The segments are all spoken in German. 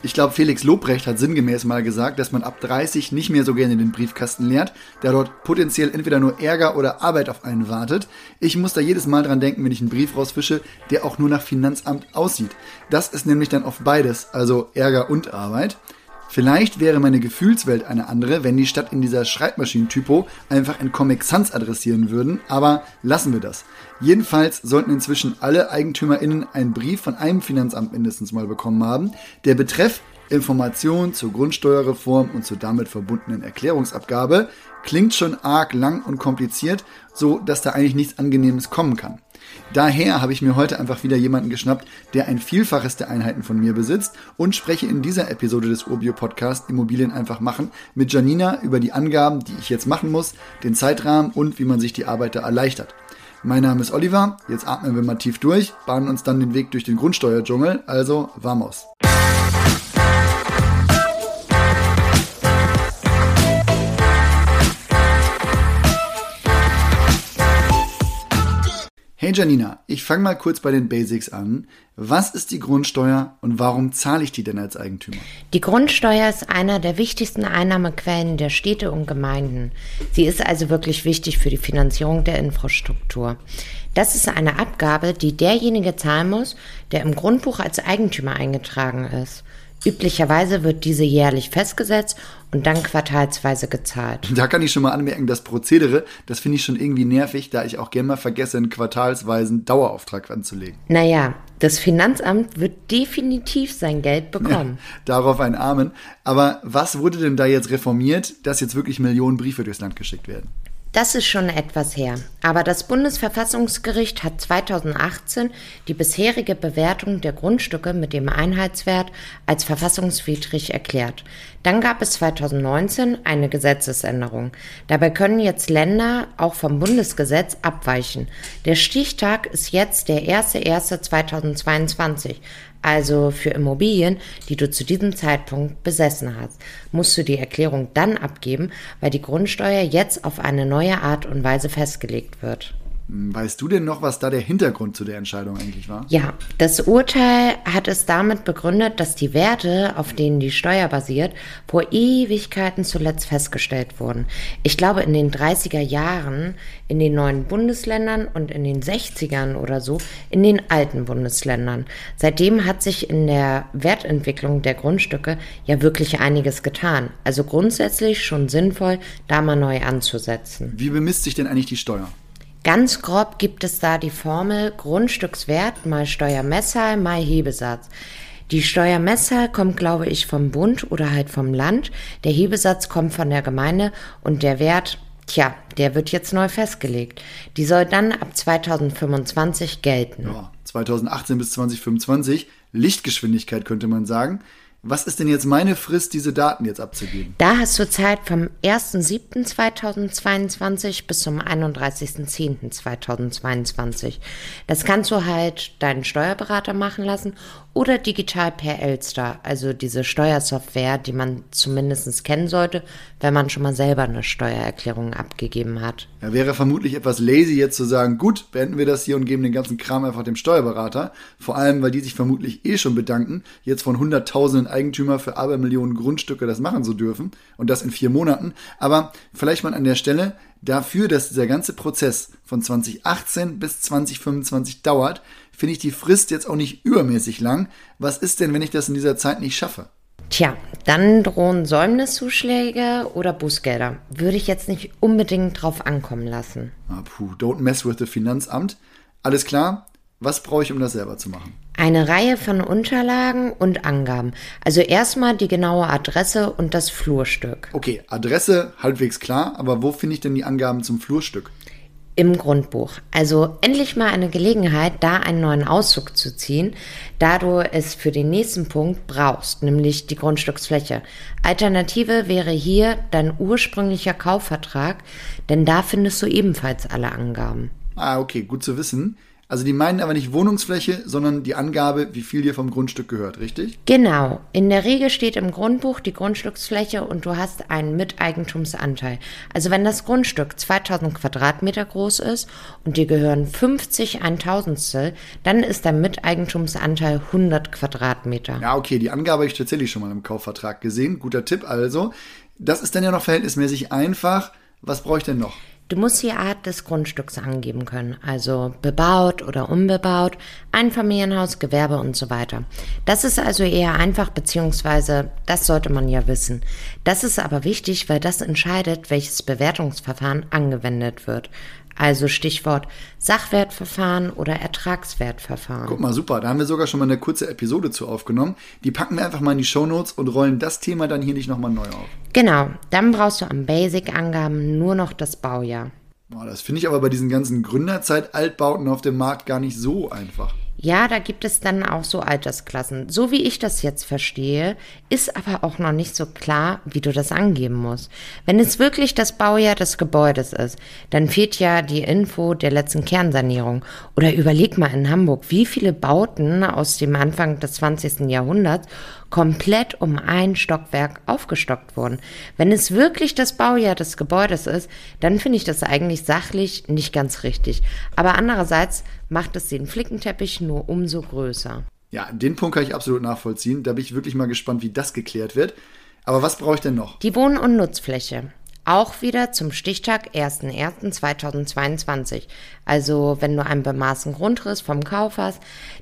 Ich glaube, Felix Lobrecht hat sinngemäß mal gesagt, dass man ab 30 nicht mehr so gerne den Briefkasten leert, da dort potenziell entweder nur Ärger oder Arbeit auf einen wartet. Ich muss da jedes Mal dran denken, wenn ich einen Brief rausfische, der auch nur nach Finanzamt aussieht. Das ist nämlich dann oft beides, also Ärger und Arbeit. Vielleicht wäre meine Gefühlswelt eine andere, wenn die statt in dieser Schreibmaschinentypo einfach in Comic Sans adressieren würden, aber lassen wir das. Jedenfalls sollten inzwischen alle EigentümerInnen einen Brief von einem Finanzamt mindestens mal bekommen haben. Der Betreff Information zur Grundsteuerreform und zur damit verbundenen Erklärungsabgabe klingt schon arg lang und kompliziert, so dass da eigentlich nichts Angenehmes kommen kann. Daher habe ich mir heute einfach wieder jemanden geschnappt, der ein Vielfaches der Einheiten von mir besitzt und spreche in dieser Episode des Urbio Podcast Immobilien einfach machen mit Janina über die Angaben, die ich jetzt machen muss, den Zeitrahmen und wie man sich die Arbeit da erleichtert. Mein Name ist Oliver, jetzt atmen wir mal tief durch, bahnen uns dann den Weg durch den Grundsteuerdschungel, also vamos. Hey Janina, ich fange mal kurz bei den Basics an. Was ist die Grundsteuer und warum zahle ich die denn als Eigentümer? Die Grundsteuer ist einer der wichtigsten Einnahmequellen der Städte und Gemeinden. Sie ist also wirklich wichtig für die Finanzierung der Infrastruktur. Das ist eine Abgabe, die derjenige zahlen muss, der im Grundbuch als Eigentümer eingetragen ist. Üblicherweise wird diese jährlich festgesetzt und dann quartalsweise gezahlt. Da kann ich schon mal anmerken, das Prozedere, das finde ich schon irgendwie nervig, da ich auch gerne mal vergesse, einen quartalsweisen Dauerauftrag anzulegen. Naja, das Finanzamt wird definitiv sein Geld bekommen. Ja, darauf ein Amen. Aber was wurde denn da jetzt reformiert, dass jetzt wirklich Millionen Briefe durchs Land geschickt werden? Das ist schon etwas her. Aber das Bundesverfassungsgericht hat 2018 die bisherige Bewertung der Grundstücke mit dem Einheitswert als verfassungswidrig erklärt. Dann gab es 2019 eine Gesetzesänderung. Dabei können jetzt Länder auch vom Bundesgesetz abweichen. Der Stichtag ist jetzt der 1.1.2022. Also für Immobilien, die du zu diesem Zeitpunkt besessen hast, musst du die Erklärung dann abgeben, weil die Grundsteuer jetzt auf eine neue Art und Weise festgelegt wird. Weißt du denn noch, was da der Hintergrund zu der Entscheidung eigentlich war? Ja, das Urteil hat es damit begründet, dass die Werte, auf denen die Steuer basiert, vor Ewigkeiten zuletzt festgestellt wurden. Ich glaube, in den 30er Jahren in den neuen Bundesländern und in den 60ern oder so in den alten Bundesländern. Seitdem hat sich in der Wertentwicklung der Grundstücke ja wirklich einiges getan. Also grundsätzlich schon sinnvoll, da mal neu anzusetzen. Wie bemisst sich denn eigentlich die Steuer? Ganz grob gibt es da die Formel Grundstückswert mal Steuermesser mal Hebesatz. Die Steuermesser kommt, glaube ich, vom Bund oder halt vom Land. Der Hebesatz kommt von der Gemeinde und der Wert, tja, der wird jetzt neu festgelegt. Die soll dann ab 2025 gelten. Ja, 2018 bis 2025, Lichtgeschwindigkeit könnte man sagen. Was ist denn jetzt meine Frist, diese Daten jetzt abzugeben? Da hast du Zeit vom 1.7.2022 bis zum 31.10.2022. Das kannst du halt deinen Steuerberater machen lassen oder digital per Elster, also diese Steuersoftware, die man zumindest kennen sollte, wenn man schon mal selber eine Steuererklärung abgegeben hat. Ja, wäre vermutlich etwas lazy jetzt zu sagen, gut, beenden wir das hier und geben den ganzen Kram einfach dem Steuerberater. Vor allem, weil die sich vermutlich eh schon bedanken, jetzt von hunderttausenden Eigentümer für Abermillionen Grundstücke das machen zu dürfen und das in vier Monaten. Aber vielleicht mal an der Stelle, dafür, dass dieser ganze Prozess von 2018 bis 2025 dauert, finde ich die Frist jetzt auch nicht übermäßig lang. Was ist denn, wenn ich das in dieser Zeit nicht schaffe? Tja, dann drohen Säumniszuschläge oder Bußgelder. Würde ich jetzt nicht unbedingt drauf ankommen lassen. Ah, puh, don't mess with the Finanzamt. Alles klar? Was brauche ich, um das selber zu machen? Eine Reihe von Unterlagen und Angaben. Also erstmal die genaue Adresse und das Flurstück. Okay, Adresse halbwegs klar, aber wo finde ich denn die Angaben zum Flurstück? im Grundbuch. Also endlich mal eine Gelegenheit, da einen neuen Auszug zu ziehen, da du es für den nächsten Punkt brauchst, nämlich die Grundstücksfläche. Alternative wäre hier dein ursprünglicher Kaufvertrag, denn da findest du ebenfalls alle Angaben. Ah, okay, gut zu wissen. Also die meinen aber nicht Wohnungsfläche, sondern die Angabe, wie viel dir vom Grundstück gehört, richtig? Genau. In der Regel steht im Grundbuch die Grundstücksfläche und du hast einen Miteigentumsanteil. Also wenn das Grundstück 2000 Quadratmeter groß ist und dir gehören 50 Eintausendstel, dann ist der Miteigentumsanteil 100 Quadratmeter. Ja, okay, die Angabe habe ich tatsächlich schon mal im Kaufvertrag gesehen. Guter Tipp also. Das ist dann ja noch verhältnismäßig einfach. Was brauche ich denn noch? Du musst die Art des Grundstücks angeben können, also bebaut oder unbebaut, Einfamilienhaus, Gewerbe und so weiter. Das ist also eher einfach, beziehungsweise das sollte man ja wissen. Das ist aber wichtig, weil das entscheidet, welches Bewertungsverfahren angewendet wird. Also Stichwort Sachwertverfahren oder Ertragswertverfahren. Guck mal, super. Da haben wir sogar schon mal eine kurze Episode zu aufgenommen. Die packen wir einfach mal in die Shownotes und rollen das Thema dann hier nicht nochmal neu auf. Genau. Dann brauchst du am Basic-Angaben nur noch das Baujahr. Boah, das finde ich aber bei diesen ganzen Gründerzeit-Altbauten auf dem Markt gar nicht so einfach. Ja, da gibt es dann auch so Altersklassen. So wie ich das jetzt verstehe, ist aber auch noch nicht so klar, wie du das angeben musst. Wenn es wirklich das Baujahr des Gebäudes ist, dann fehlt ja die Info der letzten Kernsanierung. Oder überleg mal in Hamburg, wie viele Bauten aus dem Anfang des 20. Jahrhunderts komplett um ein Stockwerk aufgestockt wurden. Wenn es wirklich das Baujahr des Gebäudes ist, dann finde ich das eigentlich sachlich nicht ganz richtig. Aber andererseits macht es den Flickenteppich nur umso größer. Ja, den Punkt kann ich absolut nachvollziehen. Da bin ich wirklich mal gespannt, wie das geklärt wird. Aber was brauche ich denn noch? Die Wohn- und Nutzfläche. Auch wieder zum Stichtag 1.1.2022. Also wenn du einen bemaßen Grundriss vom Kauf hast,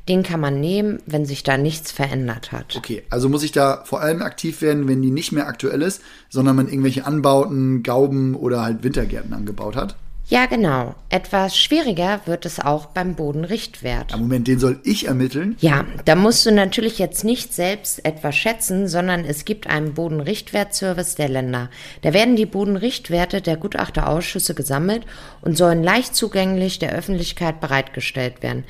den kann man nehmen, wenn sich da nichts verändert hat. Okay, also muss ich da vor allem aktiv werden, wenn die nicht mehr aktuell ist, sondern man irgendwelche Anbauten, Gauben oder halt Wintergärten angebaut hat? Ja, genau. Etwas schwieriger wird es auch beim Bodenrichtwert. Ja, Moment, den soll ich ermitteln? Ja, da musst du natürlich jetzt nicht selbst etwas schätzen, sondern es gibt einen Bodenrichtwertservice der Länder. Da werden die Bodenrichtwerte der Gutachterausschüsse gesammelt und sollen leicht zugänglich der Öffentlichkeit bereitgestellt werden.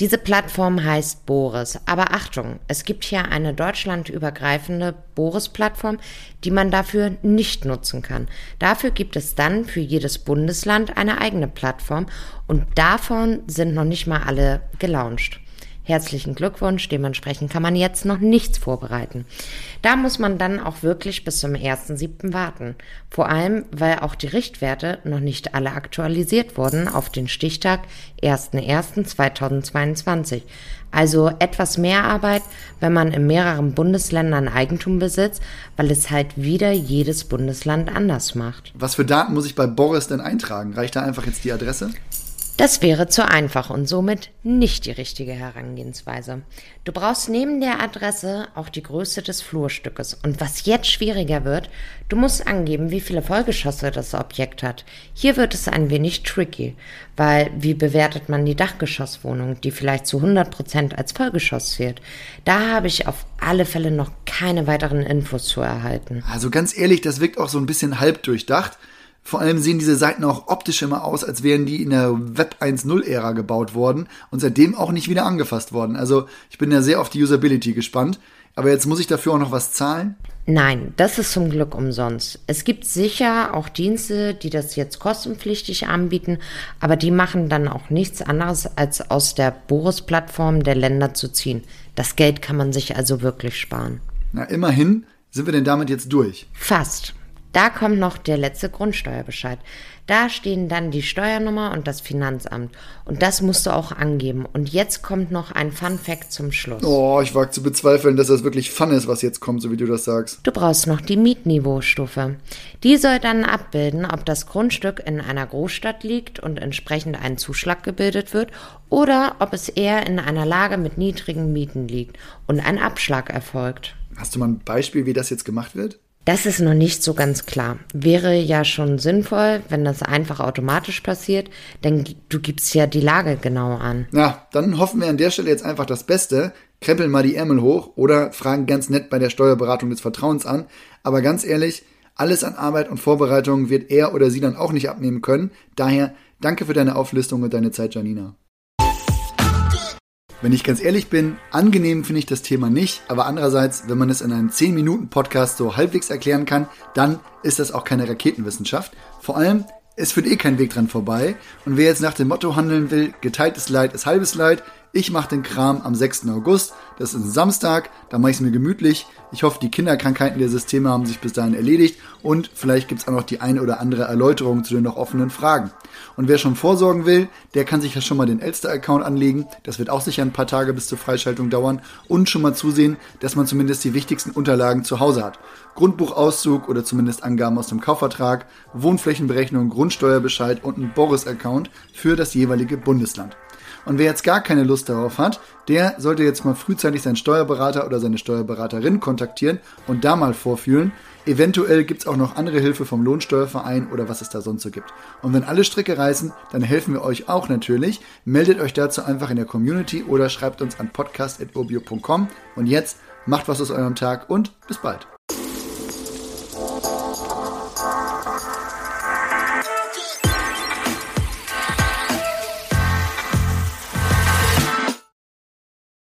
Diese Plattform heißt Boris. Aber Achtung, es gibt hier eine deutschlandübergreifende Boris-Plattform, die man dafür nicht nutzen kann. Dafür gibt es dann für jedes Bundesland eine eigene Plattform und davon sind noch nicht mal alle gelauncht. Herzlichen Glückwunsch, dementsprechend kann man jetzt noch nichts vorbereiten. Da muss man dann auch wirklich bis zum 1.7. warten. Vor allem, weil auch die Richtwerte noch nicht alle aktualisiert wurden auf den Stichtag 1.1.2022. Also etwas mehr Arbeit, wenn man in mehreren Bundesländern Eigentum besitzt, weil es halt wieder jedes Bundesland anders macht. Was für Daten muss ich bei Boris denn eintragen? Reicht da einfach jetzt die Adresse? Das wäre zu einfach und somit nicht die richtige Herangehensweise. Du brauchst neben der Adresse auch die Größe des Flurstückes. Und was jetzt schwieriger wird, du musst angeben, wie viele Vollgeschosse das Objekt hat. Hier wird es ein wenig tricky, weil wie bewertet man die Dachgeschosswohnung, die vielleicht zu 100 Prozent als Vollgeschoss zählt? Da habe ich auf alle Fälle noch keine weiteren Infos zu erhalten. Also ganz ehrlich, das wirkt auch so ein bisschen halb durchdacht. Vor allem sehen diese Seiten auch optisch immer aus, als wären die in der Web 1.0-Ära gebaut worden und seitdem auch nicht wieder angefasst worden. Also ich bin ja sehr auf die Usability gespannt. Aber jetzt muss ich dafür auch noch was zahlen? Nein, das ist zum Glück umsonst. Es gibt sicher auch Dienste, die das jetzt kostenpflichtig anbieten, aber die machen dann auch nichts anderes, als aus der Boris-Plattform der Länder zu ziehen. Das Geld kann man sich also wirklich sparen. Na, immerhin sind wir denn damit jetzt durch? Fast. Da kommt noch der letzte Grundsteuerbescheid. Da stehen dann die Steuernummer und das Finanzamt. Und das musst du auch angeben. Und jetzt kommt noch ein Fun Fact zum Schluss. Oh, ich wage zu bezweifeln, dass das wirklich Fun ist, was jetzt kommt, so wie du das sagst. Du brauchst noch die Mietniveaustufe. Die soll dann abbilden, ob das Grundstück in einer Großstadt liegt und entsprechend ein Zuschlag gebildet wird oder ob es eher in einer Lage mit niedrigen Mieten liegt und ein Abschlag erfolgt. Hast du mal ein Beispiel, wie das jetzt gemacht wird? Das ist noch nicht so ganz klar. Wäre ja schon sinnvoll, wenn das einfach automatisch passiert, denn du gibst ja die Lage genau an. Na, dann hoffen wir an der Stelle jetzt einfach das Beste, krempeln mal die Ärmel hoch oder fragen ganz nett bei der Steuerberatung des Vertrauens an. Aber ganz ehrlich, alles an Arbeit und Vorbereitung wird er oder sie dann auch nicht abnehmen können. Daher danke für deine Auflistung und deine Zeit, Janina. Wenn ich ganz ehrlich bin, angenehm finde ich das Thema nicht, aber andererseits, wenn man es in einem 10-Minuten-Podcast so halbwegs erklären kann, dann ist das auch keine Raketenwissenschaft. Vor allem, es führt eh kein Weg dran vorbei. Und wer jetzt nach dem Motto handeln will, geteiltes Leid ist halbes Leid, ich mache den Kram am 6. August. Das ist ein Samstag. Da mache ich es mir gemütlich. Ich hoffe, die Kinderkrankheiten der Systeme haben sich bis dahin erledigt. Und vielleicht gibt es auch noch die eine oder andere Erläuterung zu den noch offenen Fragen. Und wer schon vorsorgen will, der kann sich ja schon mal den Elster-Account anlegen. Das wird auch sicher ein paar Tage bis zur Freischaltung dauern. Und schon mal zusehen, dass man zumindest die wichtigsten Unterlagen zu Hause hat. Grundbuchauszug oder zumindest Angaben aus dem Kaufvertrag, Wohnflächenberechnung, Grundsteuerbescheid und ein Boris-Account für das jeweilige Bundesland. Und wer jetzt gar keine Lust darauf hat, der sollte jetzt mal frühzeitig seinen Steuerberater oder seine Steuerberaterin kontaktieren und da mal vorfühlen. Eventuell gibt es auch noch andere Hilfe vom Lohnsteuerverein oder was es da sonst so gibt. Und wenn alle Stricke reißen, dann helfen wir euch auch natürlich. Meldet euch dazu einfach in der Community oder schreibt uns an podcast.urbio.com. Und jetzt macht was aus eurem Tag und bis bald.